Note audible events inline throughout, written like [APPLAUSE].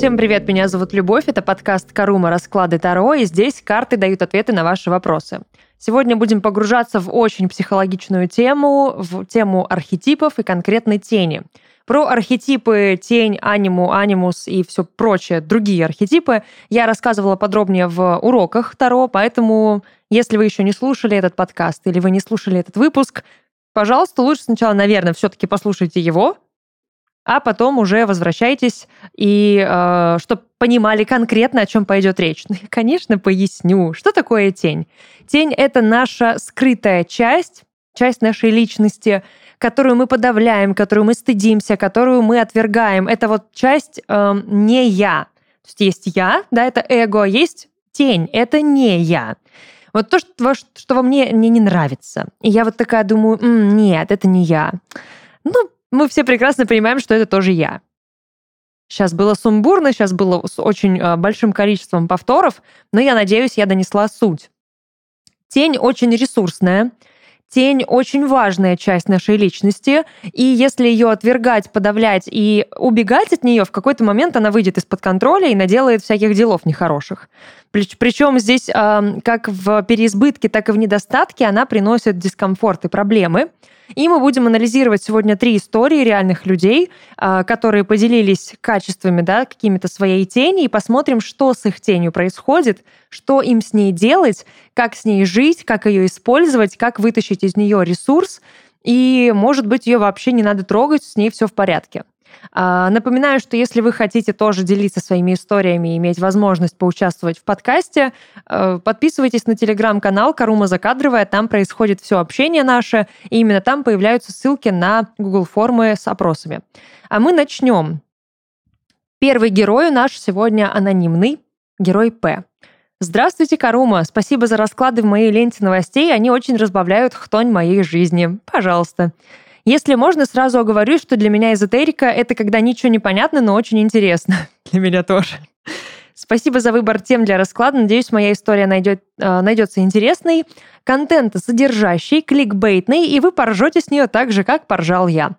Всем привет, меня зовут Любовь, это подкаст «Карума. Расклады Таро», и здесь карты дают ответы на ваши вопросы. Сегодня будем погружаться в очень психологичную тему, в тему архетипов и конкретной тени. Про архетипы тень, аниму, анимус и все прочее, другие архетипы я рассказывала подробнее в уроках Таро, поэтому если вы еще не слушали этот подкаст или вы не слушали этот выпуск, пожалуйста, лучше сначала, наверное, все-таки послушайте его, а потом уже возвращайтесь и э, чтобы понимали конкретно, о чем пойдет речь. Ну, я, конечно, поясню, что такое тень. Тень — это наша скрытая часть, часть нашей личности, которую мы подавляем, которую мы стыдимся, которую мы отвергаем. Это вот часть э, не я. То есть есть я, да, это эго, а есть тень, это не я. Вот то, что, что во мне, мне не нравится. И я вот такая думаю, нет, это не я. Ну, мы все прекрасно понимаем, что это тоже я. Сейчас было сумбурно, сейчас было с очень э, большим количеством повторов, но я надеюсь, я донесла суть. Тень очень ресурсная, Тень очень важная часть нашей личности, и если ее отвергать, подавлять и убегать от нее, в какой-то момент она выйдет из-под контроля и наделает всяких делов нехороших. Причем здесь как в переизбытке, так и в недостатке она приносит дискомфорт и проблемы. И мы будем анализировать сегодня три истории реальных людей, а, которые поделились качествами, да, какими-то своей тени, и посмотрим, что с их тенью происходит, что им с ней делать, как с ней жить, как ее использовать, как вытащить из нее ресурс, и, может быть, ее вообще не надо трогать, с ней все в порядке. А, напоминаю, что если вы хотите тоже делиться своими историями и иметь возможность поучаствовать в подкасте, э, подписывайтесь на телеграм-канал Карума Закадровая, там происходит все общение наше, и именно там появляются ссылки на Google формы с опросами. А мы начнем. Первый герой наш сегодня анонимный, герой П. Здравствуйте, Карума. Спасибо за расклады в моей ленте новостей. Они очень разбавляют хтонь моей жизни. Пожалуйста. Если можно, сразу оговорю, что для меня эзотерика — это когда ничего не понятно, но очень интересно. [LAUGHS] Для меня тоже. Спасибо за выбор тем для расклада. Надеюсь, моя история найдет, э, найдется интересной. Контент содержащий, кликбейтный, и вы поржете с нее так же, как поржал я.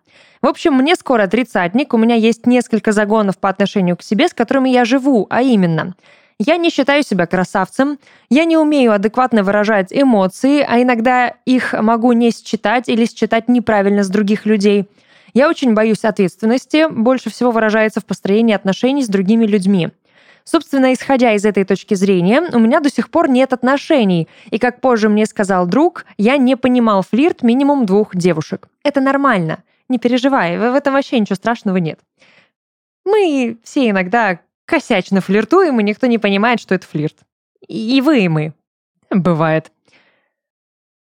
В общем, мне скоро тридцатник, у меня есть несколько загонов по отношению к себе, с которыми я живу, а именно — я не считаю себя красавцем, я не умею адекватно выражать эмоции, а иногда их могу не считать или считать неправильно с других людей. Я очень боюсь ответственности, больше всего выражается в построении отношений с другими людьми. Собственно, исходя из этой точки зрения, у меня до сих пор нет отношений, и, как позже мне сказал друг, я не понимал флирт минимум двух девушек. Это нормально, не переживай, в этом вообще ничего страшного нет. Мы все иногда косячно флиртуем, и никто не понимает, что это флирт. И вы, и мы. Бывает.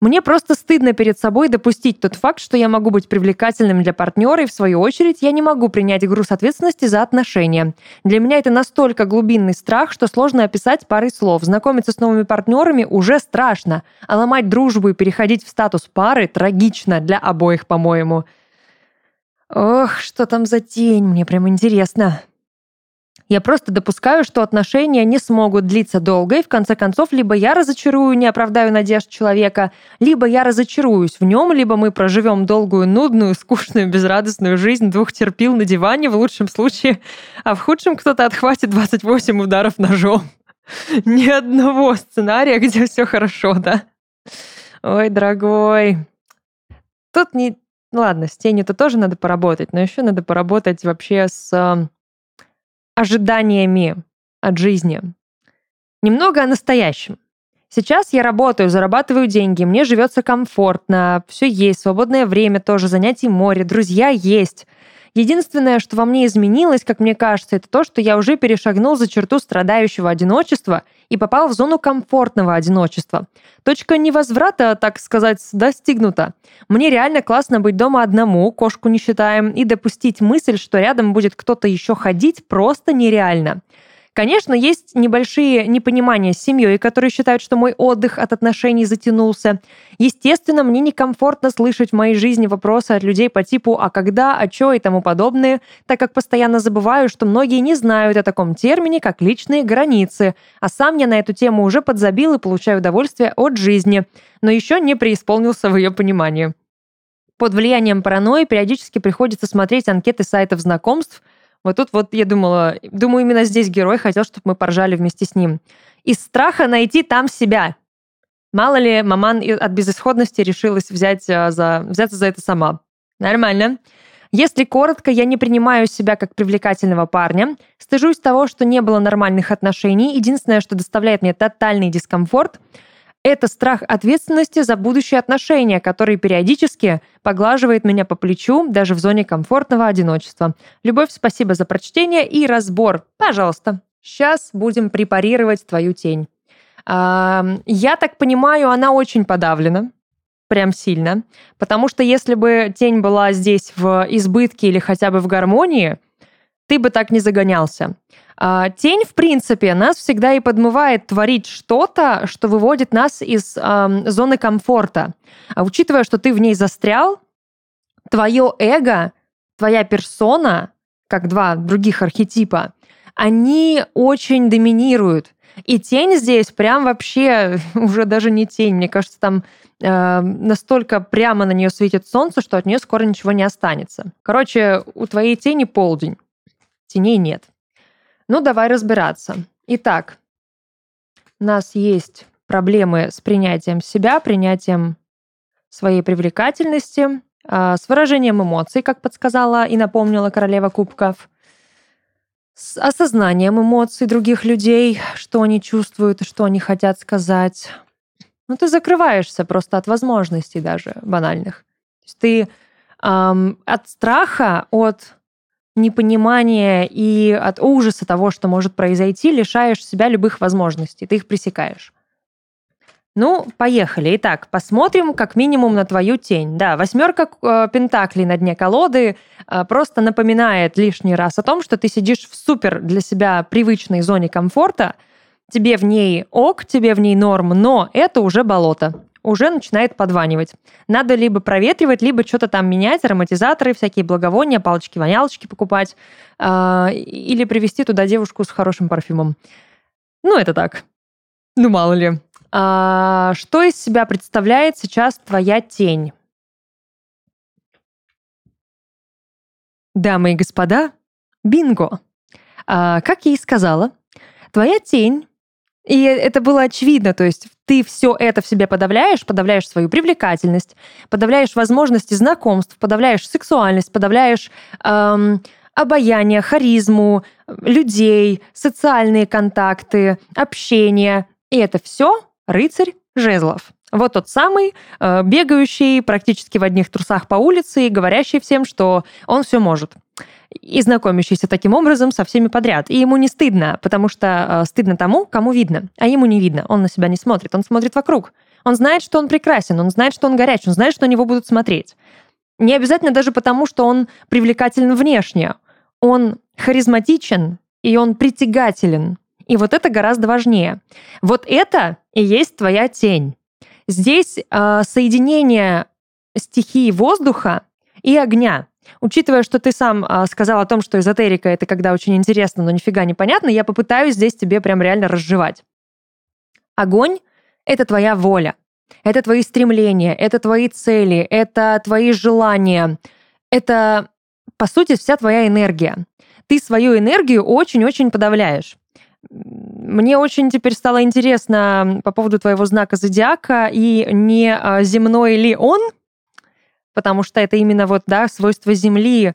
Мне просто стыдно перед собой допустить тот факт, что я могу быть привлекательным для партнера, и в свою очередь я не могу принять груз ответственности за отношения. Для меня это настолько глубинный страх, что сложно описать парой слов. Знакомиться с новыми партнерами уже страшно, а ломать дружбу и переходить в статус пары трагично для обоих, по-моему. Ох, что там за тень, мне прям интересно. Я просто допускаю, что отношения не смогут длиться долго, и в конце концов либо я разочарую, не оправдаю надежд человека, либо я разочаруюсь в нем, либо мы проживем долгую, нудную, скучную, безрадостную жизнь двух терпил на диване в лучшем случае, а в худшем кто-то отхватит 28 ударов ножом. [LAUGHS] Ни одного сценария, где все хорошо, да? Ой, дорогой. Тут не... Ладно, с тенью-то тоже надо поработать, но еще надо поработать вообще с ожиданиями от жизни. Немного о настоящем. Сейчас я работаю, зарабатываю деньги, мне живется комфортно, все есть, свободное время тоже, занятий море, друзья есть. Единственное, что во мне изменилось, как мне кажется, это то, что я уже перешагнул за черту страдающего одиночества и попал в зону комфортного одиночества. Точка невозврата, так сказать, достигнута. Мне реально классно быть дома одному, кошку не считаем, и допустить мысль, что рядом будет кто-то еще ходить, просто нереально. Конечно, есть небольшие непонимания с семьей, которые считают, что мой отдых от отношений затянулся. Естественно, мне некомфортно слышать в моей жизни вопросы от людей по типу «а когда?», «а чё?» и тому подобное, так как постоянно забываю, что многие не знают о таком термине, как личные границы, а сам я на эту тему уже подзабил и получаю удовольствие от жизни, но еще не преисполнился в ее понимании. Под влиянием паранойи периодически приходится смотреть анкеты сайтов знакомств, Вот тут вот я думала, думаю, именно здесь герой хотел, чтобы мы поржали вместе с ним. Из страха найти там себя. Мало ли, маман от безысходности решилась взять а, за, взяться за это сама. Нормально. Если коротко, я не принимаю себя как привлекательного парня, стыжусь того, что не было нормальных отношений. Единственное, что доставляет мне тотальный дискомфорт – это страх ответственности за будущие отношения, который периодически поглаживает меня по плечу даже в зоне комфортного одиночества. Любовь, спасибо за прочтение и разбор. Пожалуйста. Сейчас будем препарировать твою тень. Я так понимаю, она очень подавлена. Прям сильно. Потому что если бы тень была здесь в избытке или хотя бы в гармонии, ты бы так не загонялся. А, тень, в принципе, нас всегда и подмывает творить что-то, что выводит нас из э, зоны комфорта. А учитывая, что ты в ней застрял, твое эго, твоя персона, как два других архетипа, они очень доминируют. И тень здесь прям вообще [LAUGHS] уже даже не тень. Мне кажется, там э, настолько прямо на нее светит солнце, что от нее скоро ничего не останется. Короче, у твоей тени полдень. Теней нет. Ну, давай разбираться. Итак, у нас есть проблемы с принятием себя, принятием своей привлекательности, а, с выражением эмоций, как подсказала и напомнила королева кубков, с осознанием эмоций других людей, что они чувствуют что они хотят сказать. Ну, ты закрываешься просто от возможностей даже банальных. То есть ты эм, от страха, от непонимания и от ужаса того, что может произойти, лишаешь себя любых возможностей, ты их пресекаешь. Ну, поехали. Итак, посмотрим как минимум на твою тень. Да, восьмерка э, пентаклей на дне колоды э, просто напоминает лишний раз о том, что ты сидишь в супер для себя привычной зоне комфорта, тебе в ней ок, тебе в ней норм, но это уже болото уже начинает подванивать. Надо либо проветривать, либо что-то там менять, ароматизаторы, всякие благовония, палочки-вонялочки покупать, э, или привести туда девушку с хорошим парфюмом. Ну, это так. Ну, мало ли. А, что из себя представляет сейчас твоя тень? Дамы и господа, бинго! А, как я и сказала, твоя тень и это было очевидно, то есть ты все это в себе подавляешь, подавляешь свою привлекательность, подавляешь возможности знакомств, подавляешь сексуальность, подавляешь эм, обаяние, харизму, людей, социальные контакты, общение. И это все рыцарь жезлов. Вот тот самый, э, бегающий практически в одних трусах по улице и говорящий всем, что он все может и знакомящийся таким образом со всеми подряд. И ему не стыдно, потому что э, стыдно тому, кому видно, а ему не видно. Он на себя не смотрит, он смотрит вокруг. Он знает, что он прекрасен, он знает, что он горяч, он знает, что на него будут смотреть. Не обязательно даже потому, что он привлекателен внешне. Он харизматичен, и он притягателен. И вот это гораздо важнее. Вот это и есть твоя тень. Здесь э, соединение стихии воздуха и огня. Учитывая, что ты сам а, сказал о том, что эзотерика это когда очень интересно, но нифига не понятно, я попытаюсь здесь тебе прям реально разжевать. Огонь — это твоя воля, это твои стремления, это твои цели, это твои желания, это, по сути, вся твоя энергия. Ты свою энергию очень-очень подавляешь. Мне очень теперь стало интересно по поводу твоего знака зодиака, и не а, земной ли он, потому что это именно вот, да, свойство Земли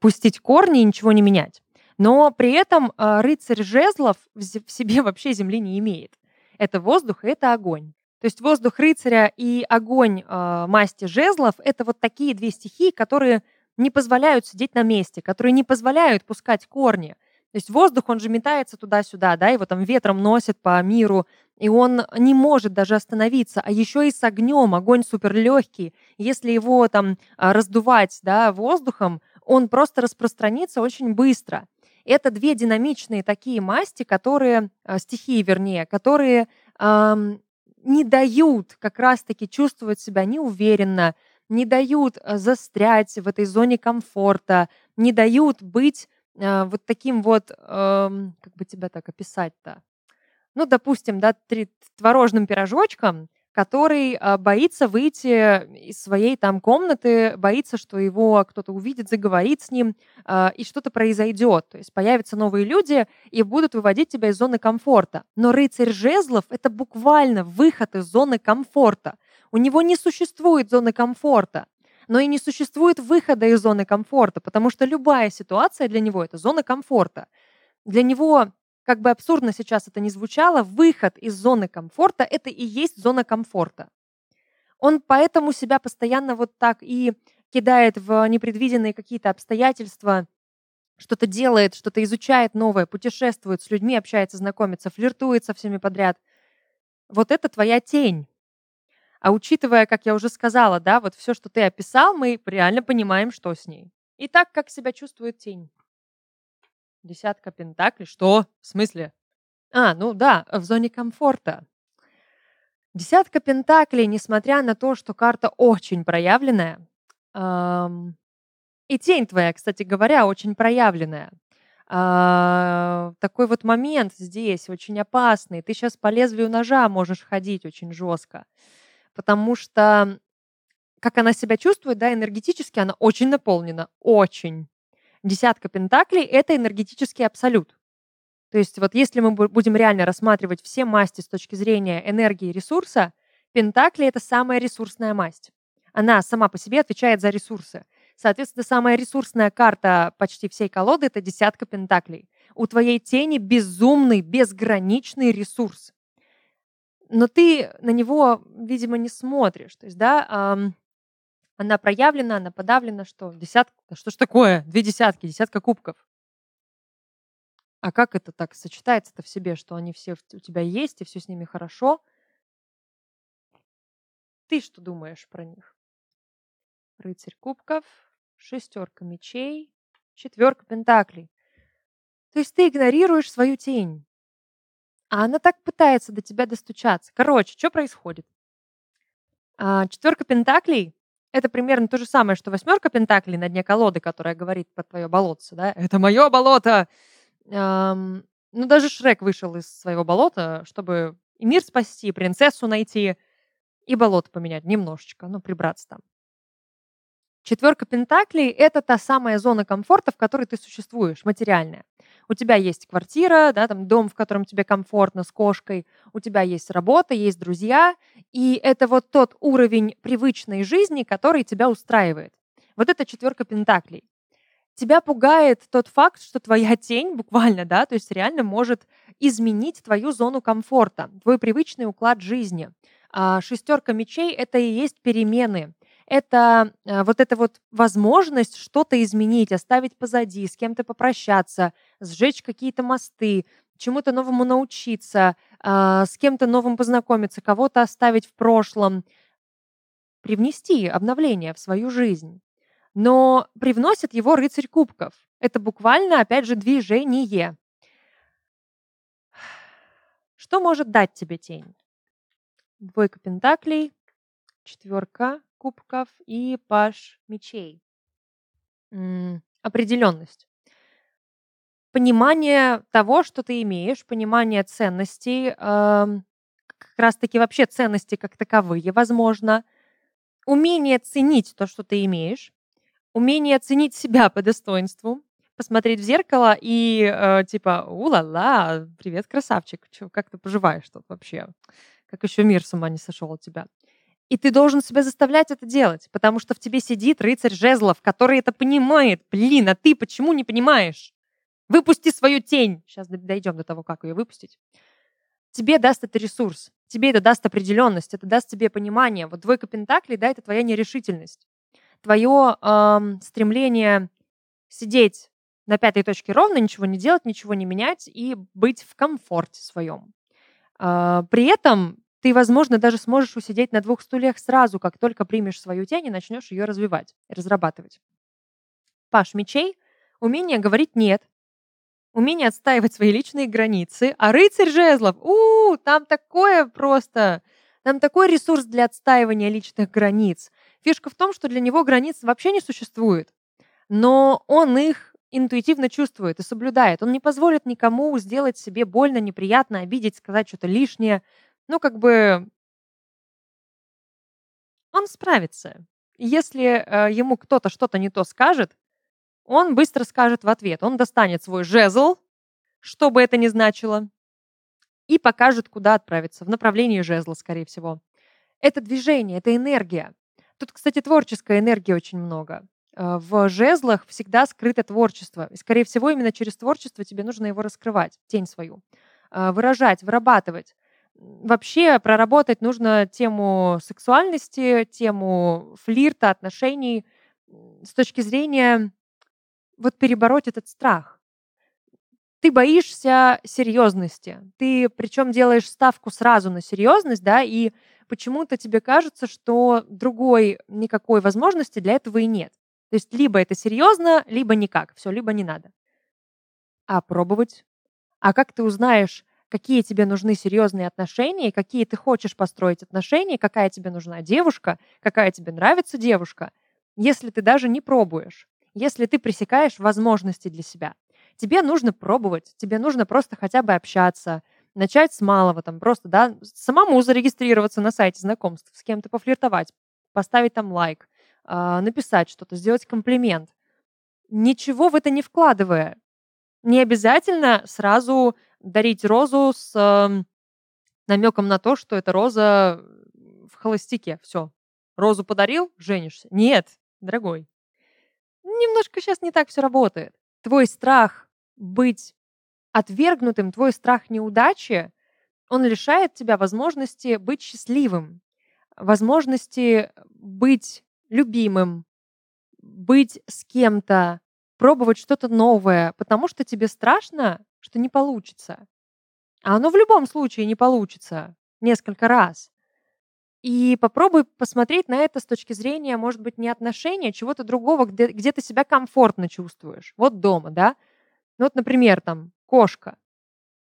пустить корни и ничего не менять. Но при этом а, рыцарь жезлов в себе вообще Земли не имеет. Это воздух это огонь. То есть воздух рыцаря и огонь э, масти жезлов — это вот такие две стихии, которые не позволяют сидеть на месте, которые не позволяют пускать корни. То есть воздух, он же метается туда-сюда, да, его там ветром носит по миру, и он не может даже остановиться, а еще и с огнем, огонь супер легкий. Если его там а, раздувать, да, воздухом, он просто распространится очень быстро. Это две динамичные такие масти, которые, а, стихии вернее, которые эм, не дают как раз-таки чувствовать себя неуверенно, не дают а, застрять в этой зоне комфорта, не дают быть э, вот таким вот, э, как бы тебя так описать-то, ну, допустим, да, творожным пирожочком, который а, боится выйти из своей там комнаты, боится, что его кто-то увидит, заговорит с ним, а, и что-то произойдет. То есть появятся новые люди и будут выводить тебя из зоны комфорта. Но рыцарь жезлов — это буквально выход из зоны комфорта. У него не существует зоны комфорта но и не существует выхода из зоны комфорта, потому что любая ситуация для него — это зона комфорта. Для него как бы абсурдно сейчас это ни звучало, выход из зоны комфорта – это и есть зона комфорта. Он поэтому себя постоянно вот так и кидает в непредвиденные какие-то обстоятельства, что-то делает, что-то изучает новое, путешествует с людьми, общается, знакомится, флиртует со всеми подряд. Вот это твоя тень. А учитывая, как я уже сказала, да, вот все, что ты описал, мы реально понимаем, что с ней. И так, как себя чувствует тень. Десятка пентаклей. Что? В смысле? А, ну да, в зоне комфорта. Десятка пентаклей, несмотря на то, что карта очень проявленная, эм, и тень твоя, кстати говоря, очень проявленная. Э, такой вот момент здесь очень опасный. Ты сейчас по лезвию ножа можешь ходить очень жестко, потому что как она себя чувствует, да, энергетически она очень наполнена, очень десятка пентаклей — это энергетический абсолют. То есть вот если мы будем реально рассматривать все масти с точки зрения энергии и ресурса, пентакли — это самая ресурсная масть. Она сама по себе отвечает за ресурсы. Соответственно, самая ресурсная карта почти всей колоды — это десятка пентаклей. У твоей тени безумный, безграничный ресурс. Но ты на него, видимо, не смотришь. То есть, да, она проявлена, она подавлена, что? Десятка? Что ж такое? Две десятки, десятка кубков. А как это так сочетается-то в себе, что они все у тебя есть, и все с ними хорошо? Ты что думаешь про них? Рыцарь кубков, шестерка мечей, четверка пентаклей. То есть ты игнорируешь свою тень. А она так пытается до тебя достучаться. Короче, что происходит? А, четверка пентаклей это примерно то же самое, что восьмерка пентаклей на дне колоды, которая говорит про твое болотце, да? Это мое болото! Эм, ну, даже Шрек вышел из своего болота, чтобы и мир спасти, и принцессу найти, и болото поменять немножечко, ну, прибраться там. Четверка пентаклей – это та самая зона комфорта, в которой ты существуешь, материальная. У тебя есть квартира, да, там дом, в котором тебе комфортно с кошкой, у тебя есть работа, есть друзья, и это вот тот уровень привычной жизни, который тебя устраивает. Вот это четверка пентаклей. Тебя пугает тот факт, что твоя [LAUGHS] тень буквально, да, то есть реально может изменить твою зону комфорта, твой привычный уклад жизни. А шестерка мечей – это и есть перемены это э, вот эта вот возможность что-то изменить, оставить позади, с кем-то попрощаться, сжечь какие-то мосты, чему-то новому научиться, а, с кем-то новым познакомиться, кого-то оставить в прошлом, привнести обновление в свою жизнь. Но привносит его рыцарь кубков. Это буквально, опять же, движение. Что может дать тебе тень? Двойка пентаклей, четверка кубков и паш мечей. М, определенность. Понимание того, что ты имеешь, понимание ценностей, ам, как раз-таки вообще ценности как таковые, возможно, умение ценить то, что ты имеешь, умение ценить себя по достоинству, посмотреть в зеркало и э, типа, у-ла-ла, привет, красавчик, чё, как ты поживаешь тут вообще? Как еще мир с ума не сошел от тебя? И ты должен себя заставлять это делать, потому что в тебе сидит рыцарь жезлов, который это понимает. Блин, а ты почему не понимаешь? Выпусти свою тень. Сейчас дойдем до того, как ее выпустить. Тебе даст это ресурс, тебе это даст определенность, это даст тебе понимание. Вот двойка пентаклей, да, это твоя нерешительность. Твое эм, стремление сидеть на пятой точке ровно, ничего не делать, ничего не менять и быть в комфорте своем. Э, при этом ты, возможно, даже сможешь усидеть на двух стульях сразу, как только примешь свою тень и начнешь ее развивать, разрабатывать. Паш мечей – умение говорить «нет», умение отстаивать свои личные границы, а рыцарь жезлов – у, там такое просто, там такой ресурс для отстаивания личных границ. Фишка в том, что для него границ вообще не существует, но он их интуитивно чувствует и соблюдает. Он не позволит никому сделать себе больно, неприятно, обидеть, сказать что-то лишнее – ну, как бы он справится. Если э, ему кто-то что-то не то скажет, он быстро скажет в ответ. Он достанет свой жезл, что бы это ни значило, и покажет, куда отправиться, в направлении жезла, скорее всего. Это движение, это энергия. Тут, кстати, творческой энергии очень много. Э, в жезлах всегда скрыто творчество. И, скорее всего, именно через творчество тебе нужно его раскрывать, тень свою, э, выражать, вырабатывать. Вообще проработать нужно тему сексуальности, тему флирта, отношений с точки зрения вот перебороть этот страх. Ты боишься серьезности. Ты причем делаешь ставку сразу на серьезность, да, и почему-то тебе кажется, что другой никакой возможности для этого и нет. То есть либо это серьезно, либо никак. Все, либо не надо. А пробовать? А как ты узнаешь, какие тебе нужны серьезные отношения, какие ты хочешь построить отношения, какая тебе нужна девушка, какая тебе нравится девушка, если ты даже не пробуешь, если ты пресекаешь возможности для себя. Тебе нужно пробовать, тебе нужно просто хотя бы общаться, начать с малого, там просто, да, самому зарегистрироваться на сайте знакомств, с кем-то пофлиртовать, поставить там лайк, а, написать что-то, сделать комплимент. Ничего в это не вкладывая. Не обязательно сразу дарить розу с э, намеком на то, что это роза в холостяке. Все. Розу подарил, женишься. Нет, дорогой. Немножко сейчас не так все работает. Твой страх быть отвергнутым, твой страх неудачи, он лишает тебя возможности быть счастливым, возможности быть любимым, быть с кем-то, пробовать что-то новое, потому что тебе страшно, что не получится. А оно в любом случае не получится несколько раз. И попробуй посмотреть на это с точки зрения, может быть, не отношения, а чего-то другого, где, где ты себя комфортно чувствуешь. Вот дома, да? Ну вот, например, там, кошка.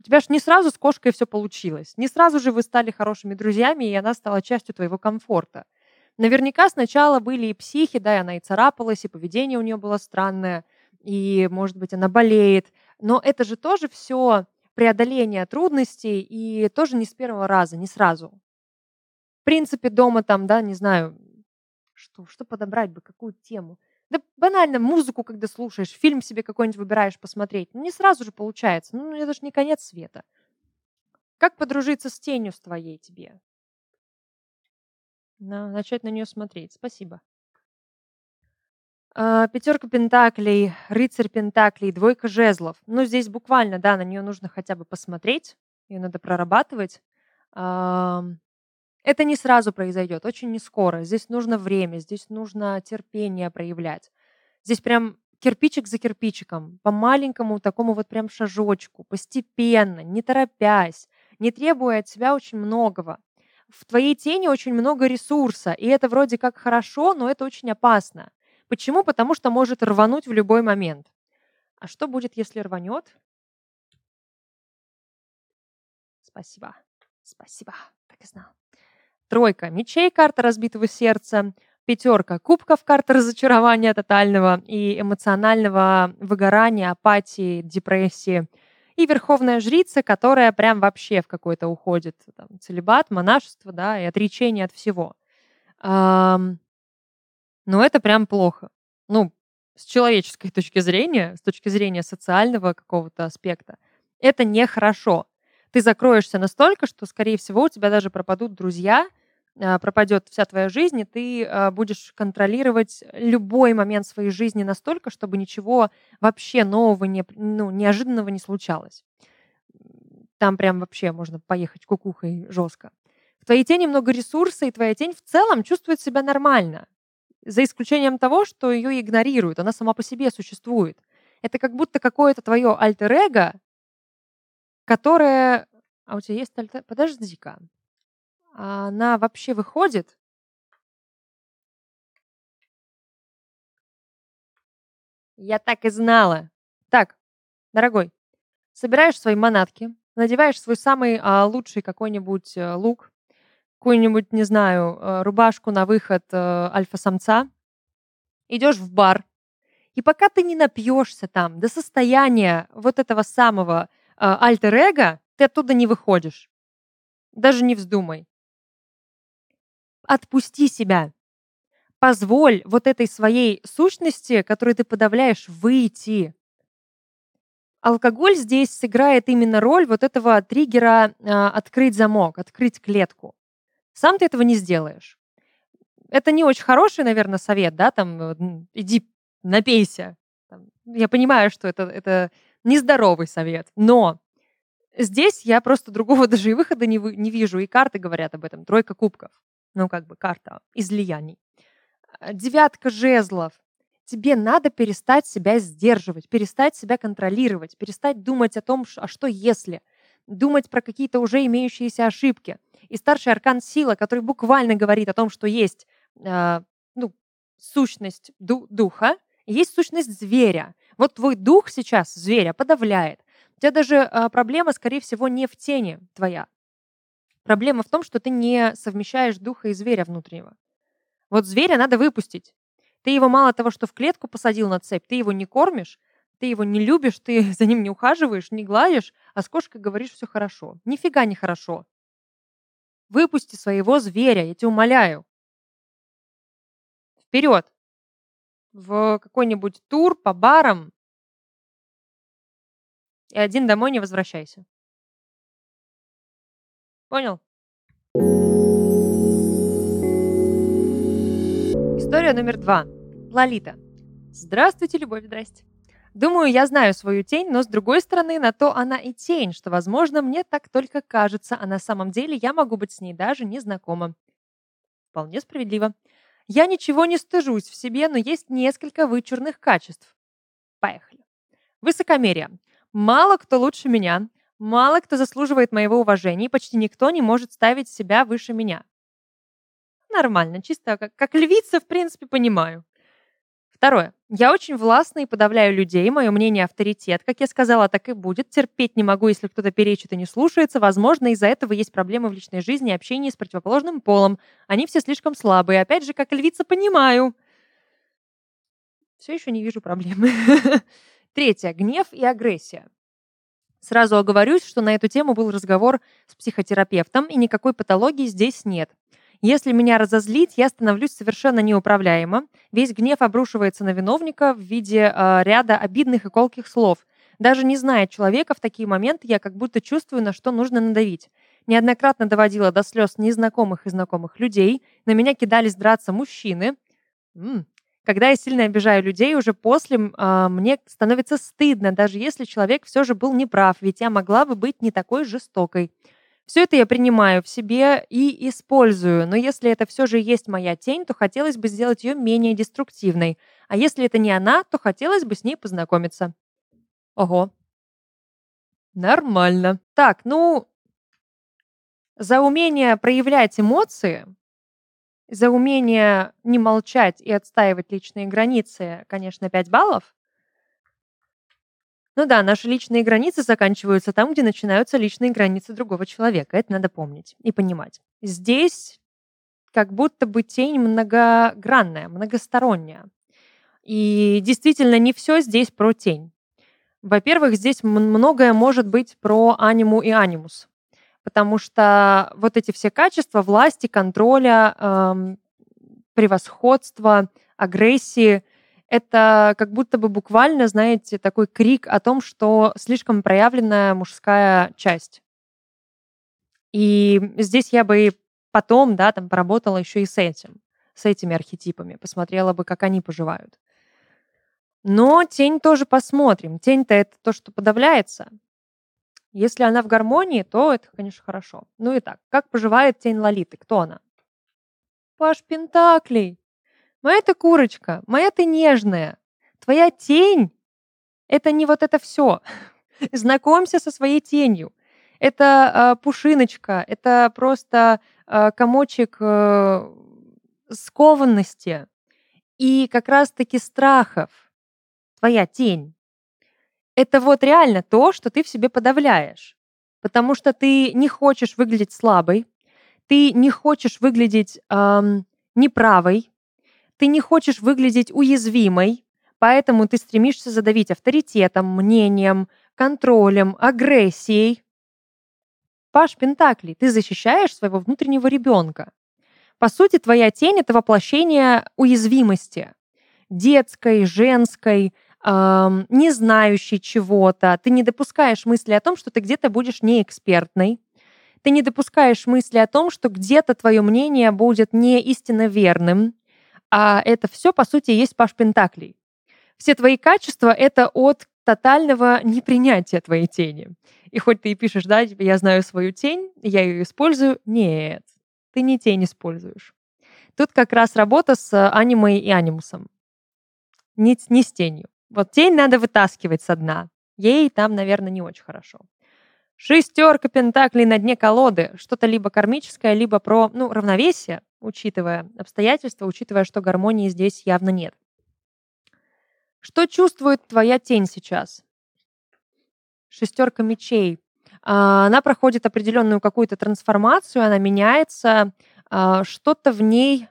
У тебя же не сразу с кошкой все получилось. Не сразу же вы стали хорошими друзьями, и она стала частью твоего комфорта. Наверняка сначала были и психи, да, и она и царапалась, и поведение у нее было странное, и, может быть, она болеет. Но это же тоже все преодоление трудностей, и тоже не с первого раза, не сразу. В принципе, дома там, да, не знаю, что, что подобрать бы, какую тему. Да банально, музыку, когда слушаешь, фильм себе какой-нибудь выбираешь посмотреть. Ну, не сразу же получается. Ну, это же не конец света. Как подружиться с тенью с твоей тебе? На, начать на нее смотреть. Спасибо. А, пятерка пентаклей, рыцарь пентаклей, двойка жезлов. Ну, здесь буквально, да, на нее нужно хотя бы посмотреть, ее надо прорабатывать. Это не сразу произойдет, очень не скоро. Здесь нужно время, здесь нужно терпение проявлять. Здесь прям кирпичик за кирпичиком, по маленькому такому вот прям шажочку, постепенно, не торопясь, не требуя от себя очень многого в твоей тени очень много ресурса, и это вроде как хорошо, но это очень опасно. Почему? Потому что может рвануть в любой момент. А что будет, если рванет? Спасибо. Спасибо. Так и знал. Тройка мечей, карта разбитого сердца. Пятерка кубков, карта разочарования тотального и эмоционального выгорания, апатии, депрессии и верховная жрица, которая прям вообще в какой-то уходит там, целебат, монашество, да, и отречение от всего. Но это прям плохо. Ну, с человеческой [LAUGHS] точки зрения, с точки зрения социального какого-то аспекта, это нехорошо. Ты закроешься настолько, что, скорее всего, у тебя даже пропадут друзья, а, пропадет вся твоя жизнь, и ты а, будешь контролировать любой момент своей жизни настолько, чтобы ничего вообще нового, не, ну, неожиданного не случалось. Там прям вообще можно поехать кукухой жестко. В твоей тени много ресурса, и твоя тень в целом чувствует себя нормально. За исключением того, что ее игнорируют. Она сама по себе существует. Это как будто какое-то твое альтер-эго, которое... А у тебя есть альтер... Подожди-ка. Она вообще выходит? Я так и знала. Так, дорогой, собираешь свои манатки, надеваешь свой самый а, лучший какой-нибудь а, лук, какую-нибудь, не знаю, а, рубашку на выход а, альфа-самца, идешь в бар, и пока ты не напьешься там до состояния вот этого самого а, альтер-эго, ты оттуда не выходишь. Даже не вздумай. Отпусти себя. Позволь вот этой своей сущности, которую ты подавляешь, выйти. Алкоголь здесь сыграет именно роль вот этого триггера э, открыть замок, открыть клетку. Сам ты этого не сделаешь. Это не очень хороший, наверное, совет, да, там, иди напейся. Я понимаю, что это, это нездоровый совет, но здесь я просто другого [LAUGHS] даже и выхода не, не вижу, и карты говорят об этом. Тройка кубков, ну, как бы карта излияний. А, девятка жезлов. Тебе надо перестать себя сдерживать, перестать себя контролировать, перестать думать о том, а что если, думать про какие-то уже имеющиеся ошибки. И старший аркан сила, который буквально говорит о том, что есть э, ну, сущность ду- духа, есть сущность зверя. Вот твой дух сейчас зверя подавляет. У тебя даже э, проблема, скорее всего, не в тени твоя. Проблема в том, что ты не совмещаешь духа и зверя внутреннего. Вот зверя надо выпустить. Ты его мало того, что в клетку посадил на цепь, ты его не кормишь, ты его не любишь, ты [LAUGHS] за ним не ухаживаешь, не гладишь, а с кошкой говоришь все хорошо. Нифига не хорошо. Выпусти своего зверя, я тебя умоляю. Вперед! В какой-нибудь тур по барам и один домой не возвращайся. Понял? История номер два. Лолита. Здравствуйте, любовь, здрасте. Думаю, я знаю свою тень, но с другой стороны, на то она и тень, что, возможно, мне так только кажется, а на самом деле я могу быть с ней даже не знакома. Вполне справедливо. Я ничего не стыжусь в себе, но есть несколько вычурных качеств. Поехали. Высокомерие. Мало кто лучше меня, мало кто заслуживает моего уважения, и почти никто не может ставить себя выше меня. Нормально, чисто как, как львица, в принципе, понимаю. Второе. Я очень властна и подавляю людей. Мое мнение авторитет. Как я сказала, так и будет. Терпеть не могу, если кто-то перечит и не слушается. Возможно, из-за этого есть проблемы в личной жизни и общении с противоположным полом. Они все слишком слабые. Опять же, как львица, понимаю. Все еще не вижу проблемы. [LAUGHS] Третье. Гнев и агрессия. Сразу оговорюсь, что на эту тему был разговор с психотерапевтом, и никакой патологии здесь нет. Если меня разозлить, я становлюсь совершенно неуправляема. Весь гнев обрушивается на виновника в виде э, ряда обидных и колких слов. Даже не зная человека, в такие моменты я как будто чувствую, на что нужно надавить. Неоднократно доводила до слез незнакомых и знакомых людей. На меня кидались драться мужчины. М-м. Когда я сильно обижаю людей, уже после э, мне становится стыдно, даже если человек все же был неправ, ведь я могла бы быть не такой жестокой. Все это я принимаю в себе и использую, но если это все же есть моя тень, то хотелось бы сделать ее менее деструктивной. А если это не она, то хотелось бы с ней познакомиться. Ого. Нормально. Так, ну, за умение проявлять эмоции, за умение не молчать и отстаивать личные границы, конечно, 5 баллов. Ну да, наши личные границы заканчиваются там, где начинаются личные границы другого человека. Это надо помнить и понимать. Здесь как будто бы тень многогранная, многосторонняя. И действительно, не все здесь про тень. Во-первых, здесь многое может быть про аниму и анимус. Потому что вот эти все качества власти, контроля, эм, превосходства, агрессии – это как будто бы буквально, знаете, такой крик о том, что слишком проявленная мужская часть. И здесь я бы потом, да, там поработала еще и с этим, с этими архетипами, посмотрела бы, как они поживают. Но тень тоже посмотрим. Тень-то это то, что подавляется. Если она в гармонии, то это, конечно, хорошо. Ну и так, как поживает тень Лолиты? Кто она? Паш Пентаклей. Моя ты курочка, моя ты нежная. Твоя тень — это не вот это все. [LAUGHS] Знакомься со своей тенью. Это э, пушиночка, это просто э, комочек э, скованности и как раз-таки страхов. Твоя тень. Это вот реально то, что ты в себе подавляешь. Потому что ты не хочешь выглядеть слабой, ты не хочешь выглядеть эм, неправой, ты не хочешь выглядеть уязвимой, поэтому ты стремишься задавить авторитетом, мнением, контролем, агрессией. Паш Пентакли, ты защищаешь своего внутреннего ребенка. По сути, твоя тень — это воплощение уязвимости. Детской, женской, эм, не знающей чего-то. Ты не допускаешь мысли о том, что ты где-то будешь неэкспертной. Ты не допускаешь мысли о том, что где-то твое мнение будет не истинно верным. А это все, по сути, есть Паш Пентаклей. Все твои качества — это от тотального непринятия твоей тени. И хоть ты и пишешь, да, типа, я знаю свою тень, я ее использую, нет, ты не тень используешь. Тут как раз работа с аниме и анимусом. Не, не с тенью. Вот тень надо вытаскивать со дна. Ей там, наверное, не очень хорошо. Шестерка пентаклей на дне колоды. Что-то либо кармическое, либо про ну, равновесие, учитывая обстоятельства, учитывая, что гармонии здесь явно нет. Что чувствует твоя тень сейчас? Шестерка мечей. А, она проходит определенную какую-то трансформацию, она меняется, а, что-то в ней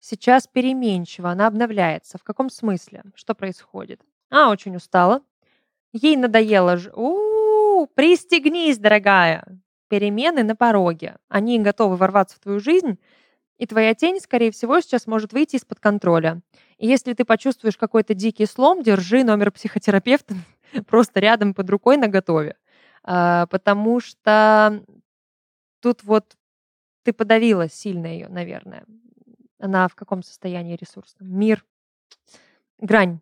сейчас переменчиво, она обновляется. В каком смысле? Что происходит? А, очень устала. Ей надоело. Ж... У-у-у, пристегнись, дорогая. Перемены на пороге. Они готовы ворваться в твою жизнь, и твоя тень, скорее всего, сейчас может выйти из-под контроля. И если ты почувствуешь какой-то дикий слом, держи номер психотерапевта [LAUGHS] просто рядом под рукой на готове. А, потому что тут вот ты подавила сильно ее, наверное. Она в каком состоянии ресурсном? Мир. Грань.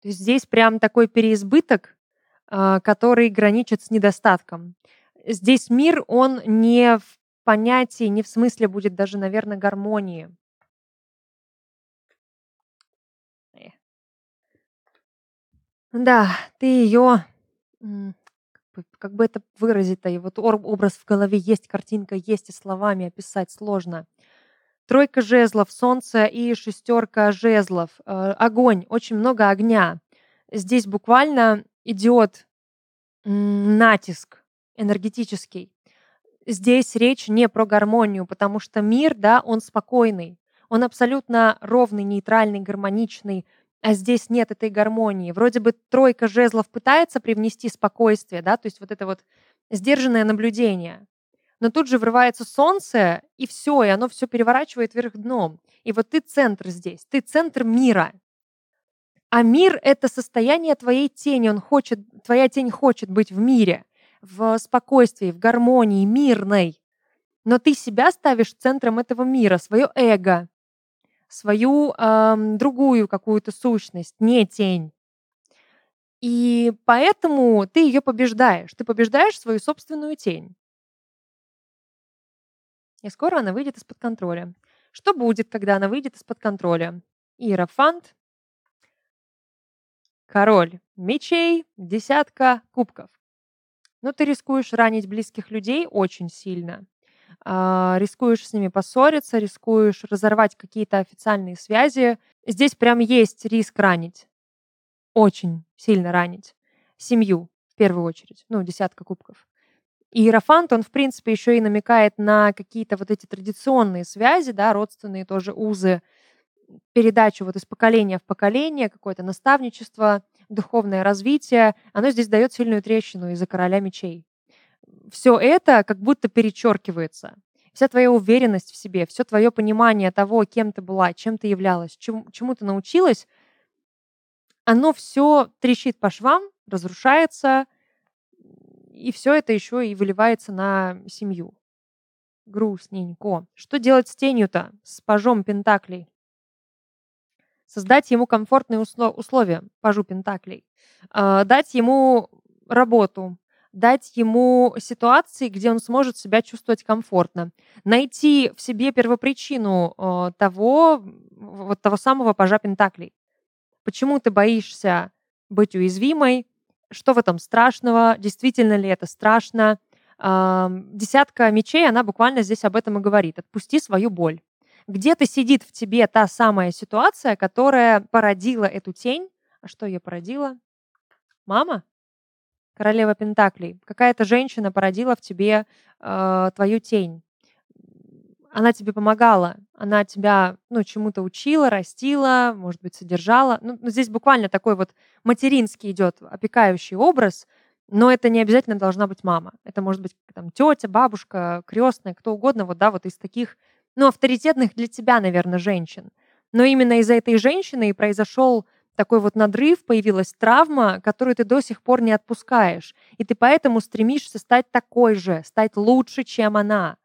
То есть здесь прям такой переизбыток, который граничит с недостатком. Здесь мир, он не в понятии, не в смысле будет даже, наверное, гармонии. Э. Да, ты ее, как бы это выразить-то, и вот образ в голове есть, картинка есть, и словами описать сложно. Тройка жезлов, солнце и шестерка жезлов. Э, огонь, очень много огня. Здесь буквально идет натиск энергетический здесь речь не про гармонию, потому что мир, да, он спокойный, он абсолютно ровный, нейтральный, гармоничный, а здесь нет этой гармонии. Вроде бы тройка жезлов пытается привнести спокойствие, да, то есть вот это вот сдержанное наблюдение. Но тут же врывается солнце, и все, и оно все переворачивает вверх дном. И вот ты центр здесь, ты центр мира. А мир — это состояние твоей тени, он хочет, твоя тень хочет быть в мире в спокойствии, в гармонии, мирной. Но ты себя ставишь центром этого мира, свое эго, свою эм, другую какую-то сущность, не тень. И поэтому ты ее побеждаешь. Ты побеждаешь свою собственную тень. И скоро она выйдет из-под контроля. Что будет, когда она выйдет из-под контроля? Иерофант, король мечей, десятка кубков. Но ты рискуешь ранить близких людей очень сильно. А, рискуешь с ними поссориться, рискуешь разорвать какие-то официальные связи. Здесь прям есть риск ранить. Очень сильно ранить. Семью, в первую очередь. Ну, десятка кубков. И Иерофант, он, в принципе, еще и намекает на какие-то вот эти традиционные связи, да, родственные тоже узы, передачу вот из поколения в поколение, какое-то наставничество, духовное развитие, оно здесь дает сильную трещину из-за короля мечей. Все это как будто перечеркивается. Вся твоя уверенность в себе, все твое понимание того, кем ты была, чем ты являлась, чему, чему ты научилась, оно все трещит по швам, разрушается, и все это еще и выливается на семью. Грустненько. Что делать с тенью-то, с пажом Пентаклей? Создать ему комфортные условия, пажу Пентаклей, а, дать ему работу, дать ему ситуации, где он сможет себя чувствовать комфортно, найти в себе первопричину а, того, вот того самого пажа Пентаклей. Почему ты боишься быть уязвимой? Что в этом страшного? Действительно ли это страшно? Десятка мечей, она буквально здесь об этом и говорит. Отпусти свою боль где-то сидит в тебе та самая ситуация, которая породила эту тень. А что ее породила? Мама? Королева Пентаклей. Какая-то женщина породила в тебе э, твою тень. Она тебе помогала, она тебя ну, чему-то учила, растила, может быть, содержала. Ну, здесь буквально такой вот материнский идет опекающий образ, но это не обязательно должна быть мама. Это может быть там тетя, бабушка, крестная, кто угодно, вот да, вот из таких ну, авторитетных для тебя, наверное, женщин. Но именно из-за этой женщины и произошел такой вот надрыв, появилась травма, которую ты до сих пор не отпускаешь. И ты поэтому стремишься стать такой же, стать лучше, чем она.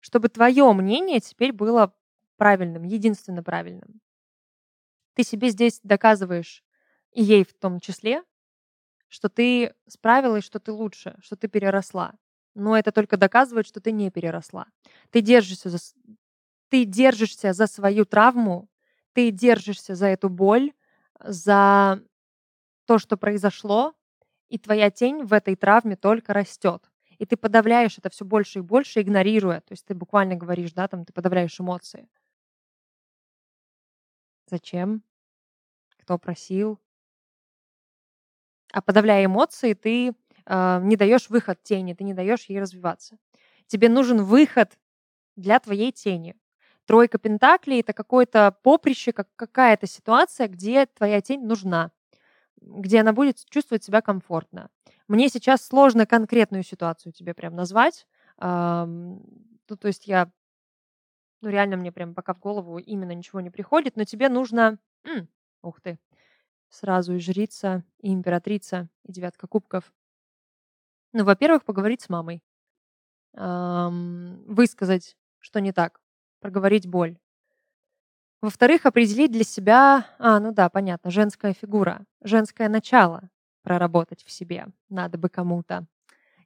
Чтобы твое мнение теперь было правильным, единственно правильным. Ты себе здесь доказываешь, и ей в том числе, что ты справилась, что ты лучше, что ты переросла. Но это только доказывает, что ты не переросла. Ты держишься за, ты держишься за свою травму, ты держишься за эту боль, за то, что произошло, и твоя тень в этой травме только растет. И ты подавляешь это все больше и больше, игнорируя. То есть ты буквально говоришь, да, там ты подавляешь эмоции. Зачем? Кто просил? А подавляя эмоции, ты не даешь выход тени, ты не даешь ей развиваться. Тебе нужен выход для твоей тени. Тройка Пентаклей — это какое-то поприще, как какая-то ситуация, где твоя тень нужна, где она будет чувствовать себя комфортно. Мне сейчас сложно конкретную ситуацию тебе прям назвать. Ну, то есть я, ну, реально мне прям пока в голову именно ничего не приходит, но тебе нужно... Ух ты, сразу и жрица, и императрица, и девятка кубков. Ну, во-первых, поговорить с мамой. Эм, высказать, что не так. Проговорить боль. Во-вторых, определить для себя, а, ну да, понятно, женская фигура, женское начало проработать в себе надо бы кому-то.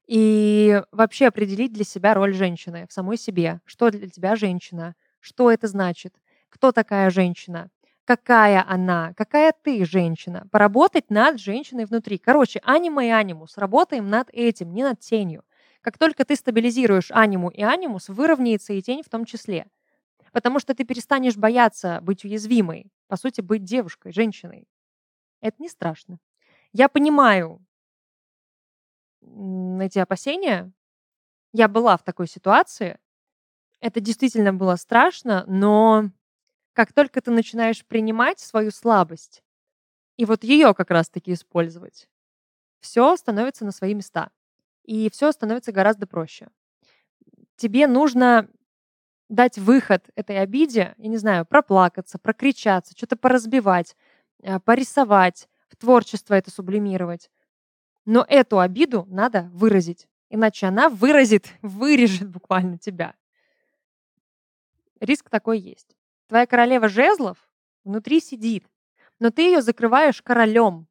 И вообще определить для себя роль женщины в самой себе. Что для тебя женщина? Что это значит? Кто такая женщина? Какая она, какая ты женщина, поработать над женщиной внутри. Короче, анима и анимус, работаем над этим, не над тенью. Как только ты стабилизируешь аниму и анимус, выровняется и тень в том числе. Потому что ты перестанешь бояться быть уязвимой, по сути, быть девушкой, женщиной. Это не страшно. Я понимаю эти опасения. Я была в такой ситуации. Это действительно было страшно, но как только ты начинаешь принимать свою слабость и вот ее как раз-таки использовать, все становится на свои места. И все становится гораздо проще. Тебе нужно дать выход этой обиде, я не знаю, проплакаться, прокричаться, что-то поразбивать, э, порисовать, в творчество это сублимировать. Но эту обиду надо выразить, иначе она выразит, [LAUGHS] вырежет буквально тебя. Риск такой есть. Твоя королева жезлов внутри сидит, но ты ее закрываешь королем.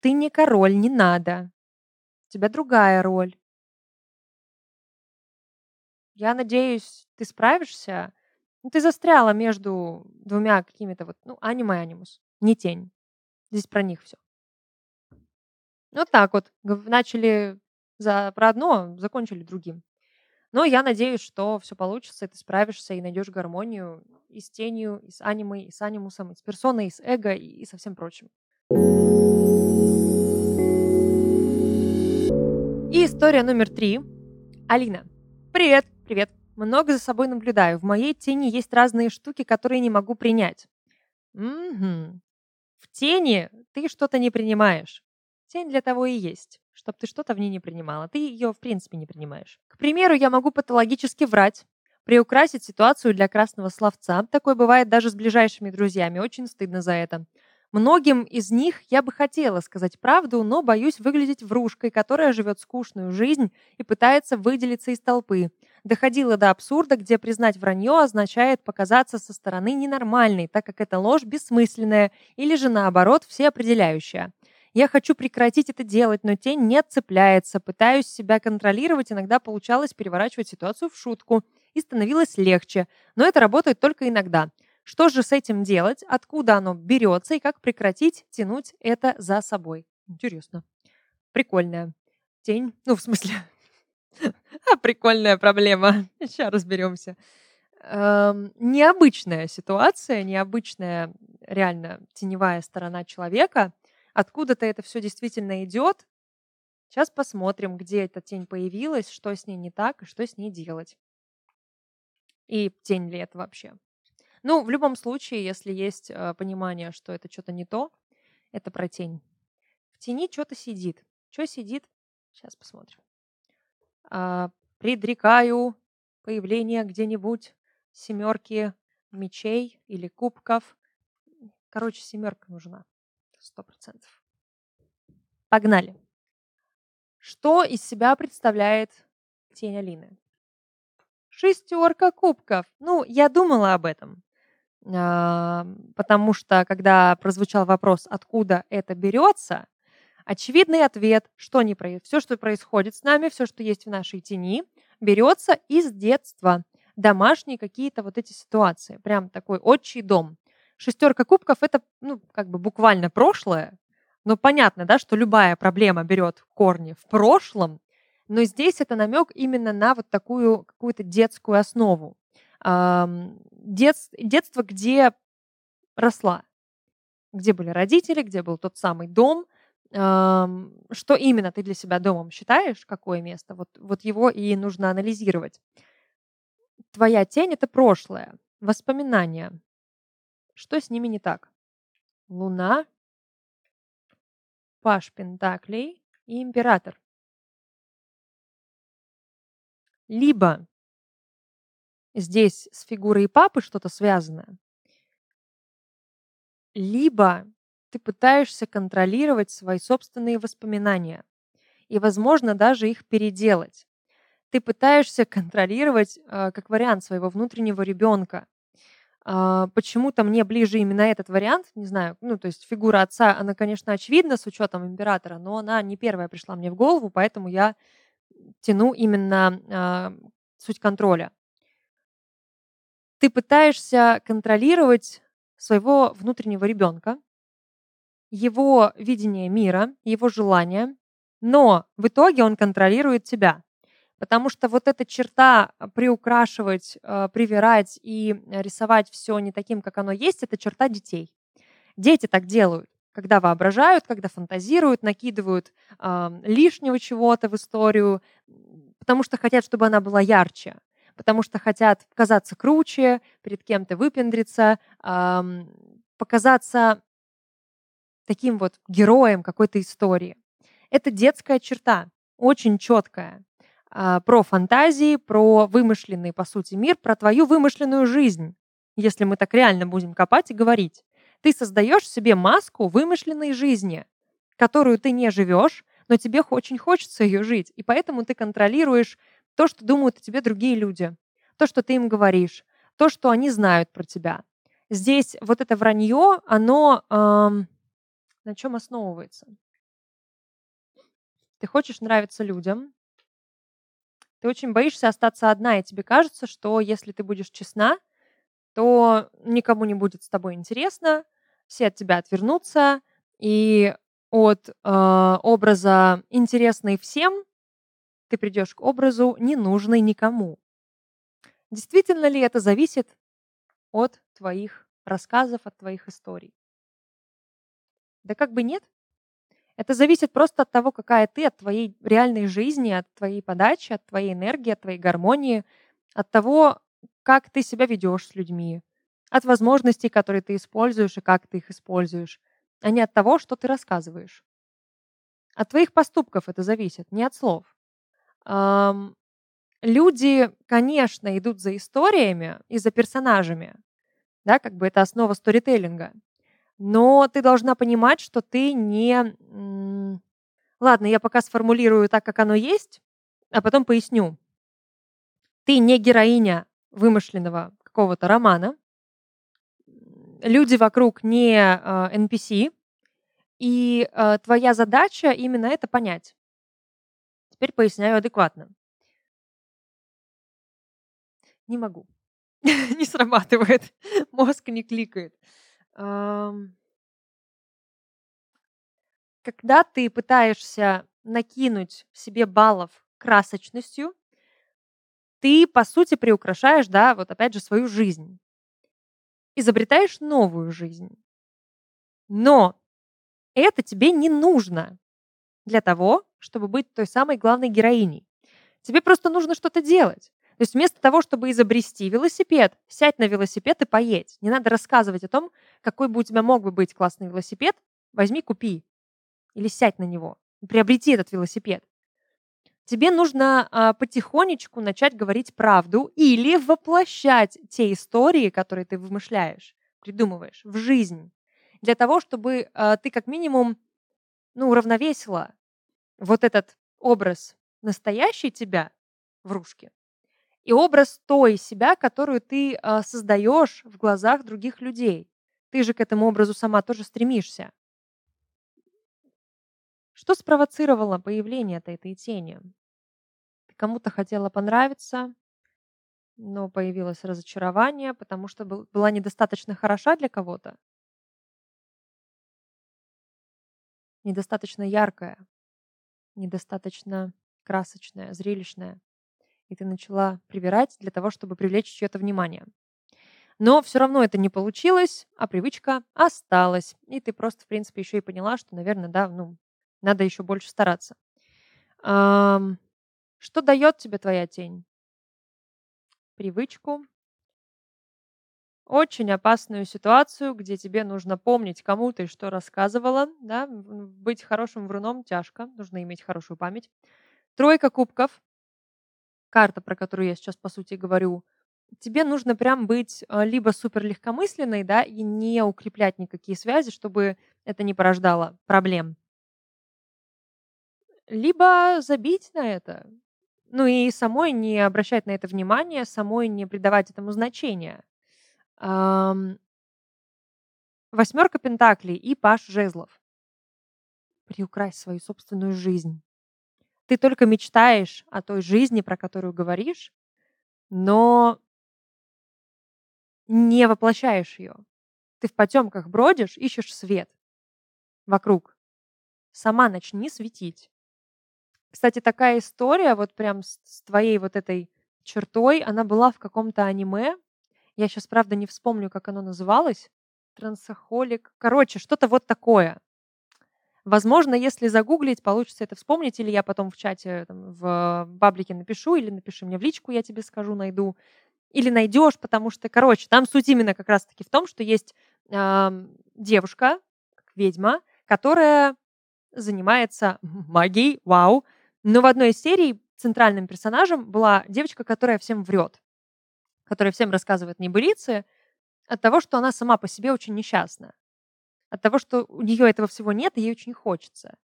Ты не король, не надо. У тебя другая роль. Я надеюсь, ты справишься. Ну, ты застряла между двумя какими-то вот, ну, аниме и анимус. Не тень. Здесь про них все. Вот так вот. Начали за, про одно, закончили другим. Но я надеюсь, что все получится, и ты справишься и найдешь гармонию и с тенью, и с анимой, и с анимусом, и с персоной, и с эго, и, и со всем прочим. И история номер три. Алина. Привет. Привет. Много за собой наблюдаю. В моей тени есть разные штуки, которые не могу принять. Угу. В тени ты что-то не принимаешь. Тень для того и есть, чтобы ты что-то в ней не принимала. Ты ее, в принципе, не принимаешь. К примеру, я могу патологически врать, приукрасить ситуацию для красного словца. Такое бывает даже с ближайшими друзьями. Очень стыдно за это. Многим из них я бы хотела сказать правду, но боюсь выглядеть врушкой, которая живет скучную жизнь и пытается выделиться из толпы. Доходило до абсурда, где признать вранье означает показаться со стороны ненормальной, так как это ложь бессмысленная или же наоборот всеопределяющая. Я хочу прекратить это делать, но тень не цепляется. Пытаюсь себя контролировать, иногда получалось переворачивать ситуацию в шутку и становилось легче. Но это работает только иногда. Что же с этим делать? Откуда оно берется и как прекратить тянуть это за собой? Интересно. Прикольная тень. Ну, в смысле, [LAUGHS] прикольная проблема. Сейчас разберемся. Эм, необычная ситуация, необычная реально теневая сторона человека. Откуда-то это все действительно идет. Сейчас посмотрим, где эта тень появилась, что с ней не так и что с ней делать. И тень ли это вообще? Ну, в любом случае, если есть э, понимание, что это что-то не то, это про тень. В тени что-то сидит. Что сидит? Сейчас посмотрим. А, предрекаю, появления где-нибудь семерки мечей или кубков. Короче, семерка нужна. Сто процентов. Погнали. Что из себя представляет тень Алины? Шестерка кубков. Ну, я думала об этом. А, потому что, когда прозвучал вопрос, откуда это берется, очевидный ответ, что не происходит. Все, что происходит с нами, все, что есть в нашей тени, берется из детства. Домашние какие-то вот эти ситуации. Прям такой отчий дом. Шестерка кубков это, ну, как бы буквально прошлое. Но понятно, да, что любая проблема берет корни в прошлом, но здесь это намек именно на вот такую какую-то детскую основу дет, детство, где росла, где были родители, где был тот самый дом, что именно ты для себя домом считаешь, какое место, вот, вот его и нужно анализировать. Твоя тень — это прошлое, воспоминания. Что с ними не так? Луна, Паш Пентаклей и Император. Либо здесь с фигурой папы что-то связанное, либо ты пытаешься контролировать свои собственные воспоминания и, возможно, даже их переделать. Ты пытаешься контролировать, э, как вариант, своего внутреннего ребенка. А, почему-то мне ближе именно этот вариант, не знаю, ну, то есть фигура отца, она, конечно, очевидна с учетом императора, но она не первая пришла мне в голову, поэтому я тяну именно а, суть контроля ты пытаешься контролировать своего внутреннего ребенка, его видение мира, его желания, но в итоге он контролирует тебя. Потому что вот эта черта а, приукрашивать, а, привирать и рисовать все не таким, как оно есть, это черта детей. Дети так делают, когда воображают, когда фантазируют, накидывают э, лишнего чего-то в историю, потому что хотят, чтобы она была ярче потому что хотят казаться круче, перед кем-то выпендриться, эм, показаться таким вот героем какой-то истории. Это детская черта, очень четкая, э, про фантазии, про вымышленный, по сути, мир, про твою вымышленную жизнь, если мы так реально будем копать и говорить. Ты создаешь себе маску вымышленной жизни, которую ты не живешь, но тебе очень хочется ее жить, и поэтому ты контролируешь то, что думают о тебе другие люди, то, что ты им говоришь, то, что они знают про тебя. Здесь вот это вранье, оно эм, на чем основывается? Ты хочешь нравиться людям, ты очень боишься остаться одна, и тебе кажется, что если ты будешь честна, то никому не будет с тобой интересно, все от тебя отвернутся, и от э, образа интересный всем ты придешь к образу ненужный никому. Действительно ли это зависит от твоих рассказов, от твоих историй? Да как бы нет. Это зависит просто от того, какая ты, от твоей реальной жизни, от твоей подачи, от твоей энергии, от твоей гармонии, от того, как ты себя ведешь с людьми, от возможностей, которые ты используешь и как ты их используешь, а не от того, что ты рассказываешь. От твоих поступков это зависит, не от слов люди, конечно, идут за историями и за персонажами, да, как бы это основа сторителлинга. Но ты должна понимать, что ты не... Ладно, я пока сформулирую так, как оно есть, а потом поясню. Ты не героиня вымышленного какого-то романа, люди вокруг не NPC, а, и а, твоя задача именно это понять. Теперь поясняю адекватно. Не могу. [LAUGHS] Не срабатывает. Мозг не кликает. Когда ты пытаешься накинуть себе баллов красочностью, ты, по сути, приукрашаешь, да, вот опять же, свою жизнь. Изобретаешь новую жизнь. Но это тебе не нужно для того, чтобы быть той самой главной героиней. Тебе просто нужно что-то делать. То есть вместо того, чтобы изобрести велосипед, сядь на велосипед и поедь. Не надо рассказывать о том, какой бы у тебя мог бы быть классный велосипед. Возьми, купи. Или сядь на него. Приобрети этот велосипед. Тебе нужно а, потихонечку начать говорить правду или воплощать те истории, которые ты вымышляешь, придумываешь в жизнь, для того, чтобы а, ты как минимум ну, уравновесила вот этот образ настоящей тебя, врушки, и образ той себя, которую ты а, создаешь в глазах других людей. Ты же к этому образу сама тоже стремишься. Что спровоцировало появление этой тени? Ты кому-то хотела понравиться, но появилось разочарование, потому что был, была недостаточно хороша для кого-то. Недостаточно яркая, недостаточно красочная, зрелищная. И ты начала привирать для того, чтобы привлечь чье-то внимание. Но все равно это не получилось, а привычка осталась. И ты просто, в принципе, еще и поняла, что, наверное, да, ну, надо еще больше стараться. Ам, что дает тебе твоя тень? Привычку. Очень опасную ситуацию, где тебе нужно помнить, кому ты что рассказывала. Да? Быть хорошим вруном тяжко, нужно иметь хорошую память. Тройка кубков. Карта, про которую я сейчас, по сути, говорю. Тебе нужно прям быть а, либо супер легкомысленной, да, и не укреплять никакие связи, чтобы это не порождало проблем либо забить на это. Ну и самой не обращать на это внимания, самой не придавать этому значения. Ам, Восьмерка пентаклей и паш жезлов. Приукрась свою собственную жизнь. Ты только мечтаешь о той жизни, про которую говоришь, но не воплощаешь ее. Ты в потемках бродишь, ищешь свет вокруг. Сама начни светить. Кстати, такая история вот прям с с твоей вот этой чертой, она была в каком-то аниме. Я сейчас, правда, не вспомню, как оно называлось. Трансохолик. Короче, что-то вот такое. Возможно, если загуглить, получится это вспомнить, или я потом в чате там, в баблике напишу, или напиши мне в личку, я тебе скажу, найду. Или найдешь, потому что, короче, там суть именно как раз-таки в том, что есть ам, девушка, ведьма, которая занимается [LAUGHS] магией, вау, но в одной из серий центральным персонажем была девочка, которая всем врет, которая всем рассказывает небылицы от того, что она сама по себе очень несчастна, от того, что у нее этого всего нет, и ей очень хочется.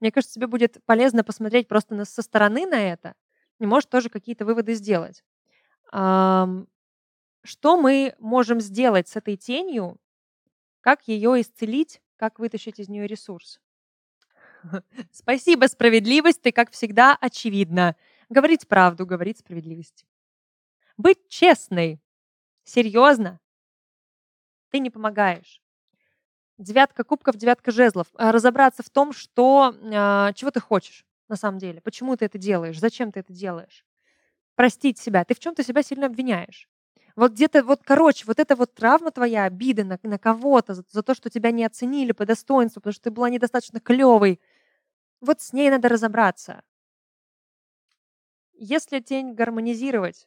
Мне кажется, тебе будет полезно посмотреть просто со стороны на это и, может, тоже какие-то выводы сделать. Что мы можем сделать с этой тенью? Как ее исцелить? Как вытащить из нее ресурс? [LAUGHS] Спасибо, справедливость, ты, как всегда, очевидна. Говорить правду, говорить справедливость. Быть честной. Серьезно. Ты не помогаешь. Девятка кубков, девятка жезлов. А разобраться в том, что, а, чего ты хочешь на самом деле. Почему ты это делаешь? Зачем ты это делаешь? Простить себя. Ты в чем-то себя сильно обвиняешь. Вот где-то, вот, короче, вот эта вот травма твоя, обида на, на кого-то за, за то, что тебя не оценили по достоинству, потому что ты была недостаточно клевой, вот с ней надо разобраться. Если тень гармонизировать,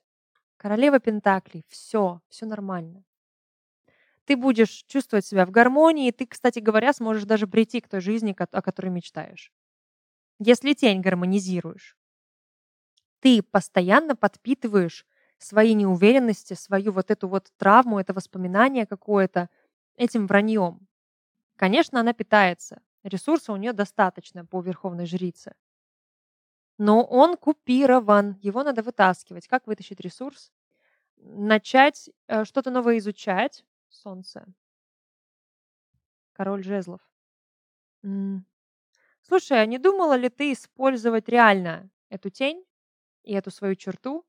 королева Пентаклей, все, все нормально. Ты будешь чувствовать себя в гармонии, и ты, кстати говоря, сможешь даже прийти к той жизни, о которой мечтаешь. Если тень гармонизируешь, ты постоянно подпитываешь свои неуверенности, свою вот эту вот травму, это воспоминание какое-то этим враньем. Конечно, она питается. Ресурса у нее достаточно по верховной жрице. Но он купирован, его надо вытаскивать. Как вытащить ресурс? Начать э, что-то новое изучать. Солнце. Король жезлов. М. Слушай, а не думала ли ты использовать реально эту тень и эту свою черту?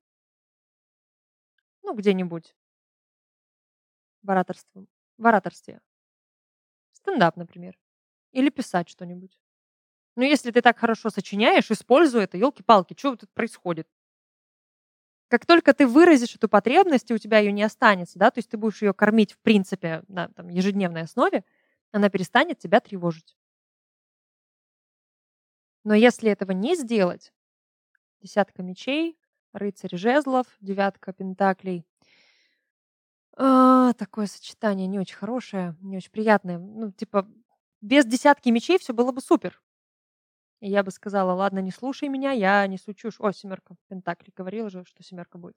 Ну, где-нибудь. В ораторстве. В ораторстве. Стендап, например. Или писать что-нибудь. Ну, если ты так хорошо сочиняешь, используй это. Елки-палки, что тут происходит? Как только ты выразишь эту потребность, и у тебя ее не останется, да, то есть ты будешь ее кормить, в принципе, на там, ежедневной основе, она перестанет тебя тревожить. Но если этого не сделать, десятка мечей, рыцарь жезлов, девятка пентаклей, а, такое сочетание не очень хорошее, не очень приятное. Ну, типа, без десятки мечей все было бы супер. И я бы сказала, ладно, не слушай меня, я несу чушь. О, семерка Пентакли, говорила же, что семерка будет.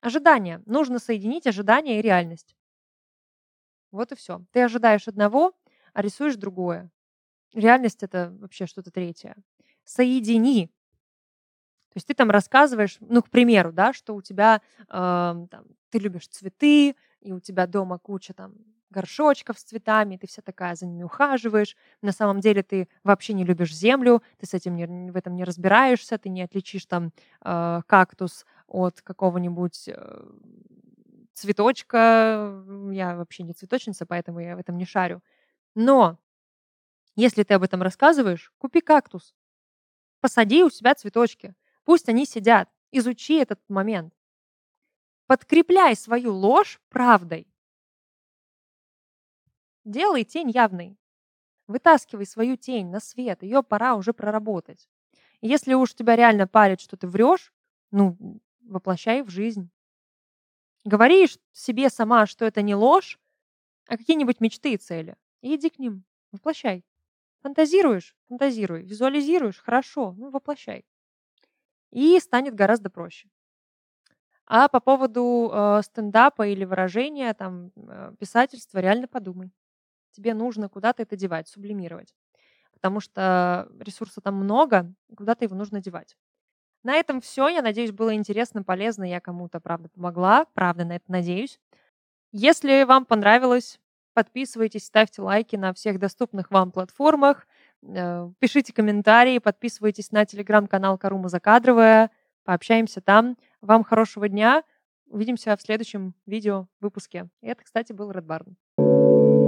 Ожидание. Нужно соединить ожидание и реальность. Вот и все. Ты ожидаешь одного, а рисуешь другое. Реальность это вообще что-то третье. Соедини. То есть ты там рассказываешь, ну, к примеру, да, что у тебя э, там, ты любишь цветы, и у тебя дома куча там горшочков с цветами, ты вся такая за ними ухаживаешь. На самом деле ты вообще не любишь землю, ты с этим не, в этом не разбираешься, ты не отличишь там э, кактус от какого-нибудь э, цветочка. Я вообще не цветочница, поэтому я в этом не шарю. Но если ты об этом рассказываешь, купи кактус, посади у себя цветочки, пусть они сидят, изучи этот момент. Подкрепляй свою ложь правдой. Делай тень явной. Вытаскивай свою тень на свет, ее пора уже проработать. Если уж тебя реально парит, что ты врешь, ну, воплощай в жизнь. Говори себе сама, что это не ложь, а какие-нибудь мечты и цели. И иди к ним, воплощай. Фантазируешь? Фантазируй. Визуализируешь? Хорошо, ну воплощай. И станет гораздо проще. А по поводу э, стендапа или выражения, там, э, писательства, реально подумай тебе нужно куда-то это девать, сублимировать. Потому что ресурса там много, куда-то его нужно девать. На этом все. Я надеюсь, было интересно, полезно. Я кому-то, правда, помогла. Правда, на это надеюсь. Если вам понравилось, подписывайтесь, ставьте лайки на всех доступных вам платформах. Э, пишите комментарии, подписывайтесь на телеграм-канал Карума Закадровая. Пообщаемся там. Вам хорошего дня. Увидимся в следующем видео выпуске. Это, кстати, был Red Barn.